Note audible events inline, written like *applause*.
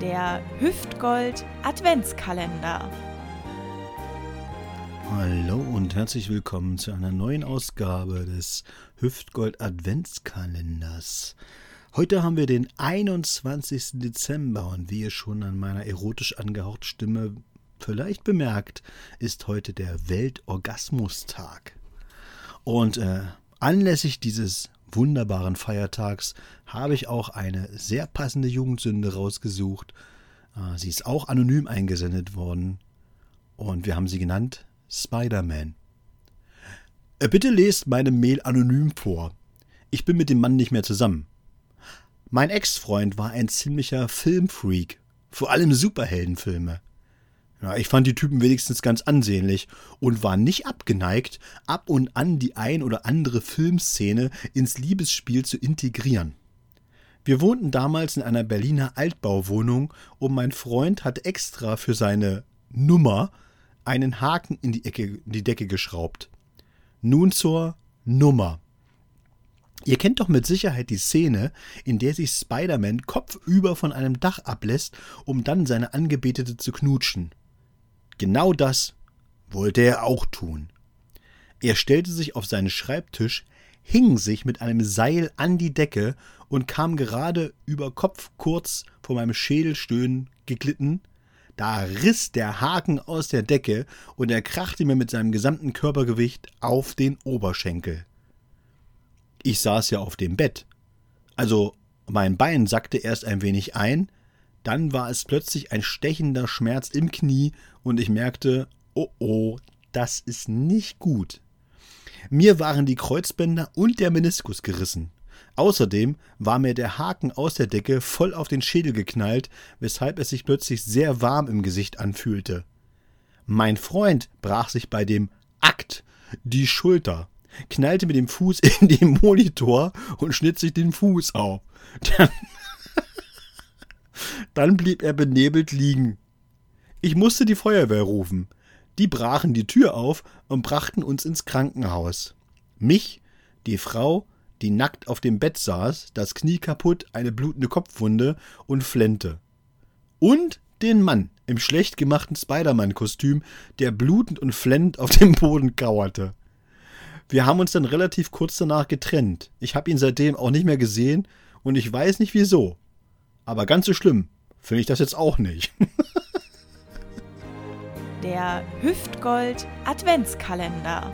Der Hüftgold Adventskalender. Hallo und herzlich willkommen zu einer neuen Ausgabe des Hüftgold Adventskalenders. Heute haben wir den 21. Dezember und wie ihr schon an meiner erotisch angehauchten Stimme vielleicht bemerkt, ist heute der Weltorgasmustag. Und äh, anlässlich dieses wunderbaren Feiertags habe ich auch eine sehr passende Jugendsünde rausgesucht. Äh, sie ist auch anonym eingesendet worden und wir haben sie genannt Spider-Man. Äh, bitte lest meine Mail anonym vor. Ich bin mit dem Mann nicht mehr zusammen. Mein Ex-Freund war ein ziemlicher Filmfreak, vor allem Superheldenfilme. Ja, ich fand die Typen wenigstens ganz ansehnlich und war nicht abgeneigt, ab und an die ein oder andere Filmszene ins Liebesspiel zu integrieren. Wir wohnten damals in einer Berliner Altbauwohnung und mein Freund hat extra für seine Nummer einen Haken in die, Ecke, in die Decke geschraubt. Nun zur Nummer. Ihr kennt doch mit Sicherheit die Szene, in der sich Spider-Man kopfüber von einem Dach ablässt, um dann seine Angebetete zu knutschen. Genau das wollte er auch tun. Er stellte sich auf seinen Schreibtisch, hing sich mit einem Seil an die Decke und kam gerade über Kopf kurz vor meinem Schädelstöhnen geglitten. Da riss der Haken aus der Decke und er krachte mir mit seinem gesamten Körpergewicht auf den Oberschenkel. Ich saß ja auf dem Bett. Also mein Bein sackte erst ein wenig ein, dann war es plötzlich ein stechender Schmerz im Knie und ich merkte, oh oh, das ist nicht gut. Mir waren die Kreuzbänder und der Meniskus gerissen. Außerdem war mir der Haken aus der Decke voll auf den Schädel geknallt, weshalb es sich plötzlich sehr warm im Gesicht anfühlte. Mein Freund brach sich bei dem Akt die Schulter, knallte mit dem Fuß in den Monitor und schnitt sich den Fuß auf. *laughs* Dann dann blieb er benebelt liegen. Ich musste die Feuerwehr rufen. Die brachen die Tür auf und brachten uns ins Krankenhaus. Mich, die Frau, die nackt auf dem Bett saß, das Knie kaputt, eine blutende Kopfwunde und flennte. Und den Mann im schlecht gemachten Spider-Man-Kostüm, der blutend und flennend auf dem Boden kauerte. Wir haben uns dann relativ kurz danach getrennt. Ich habe ihn seitdem auch nicht mehr gesehen und ich weiß nicht wieso. Aber ganz so schlimm finde ich das jetzt auch nicht. *laughs* Der Hüftgold Adventskalender.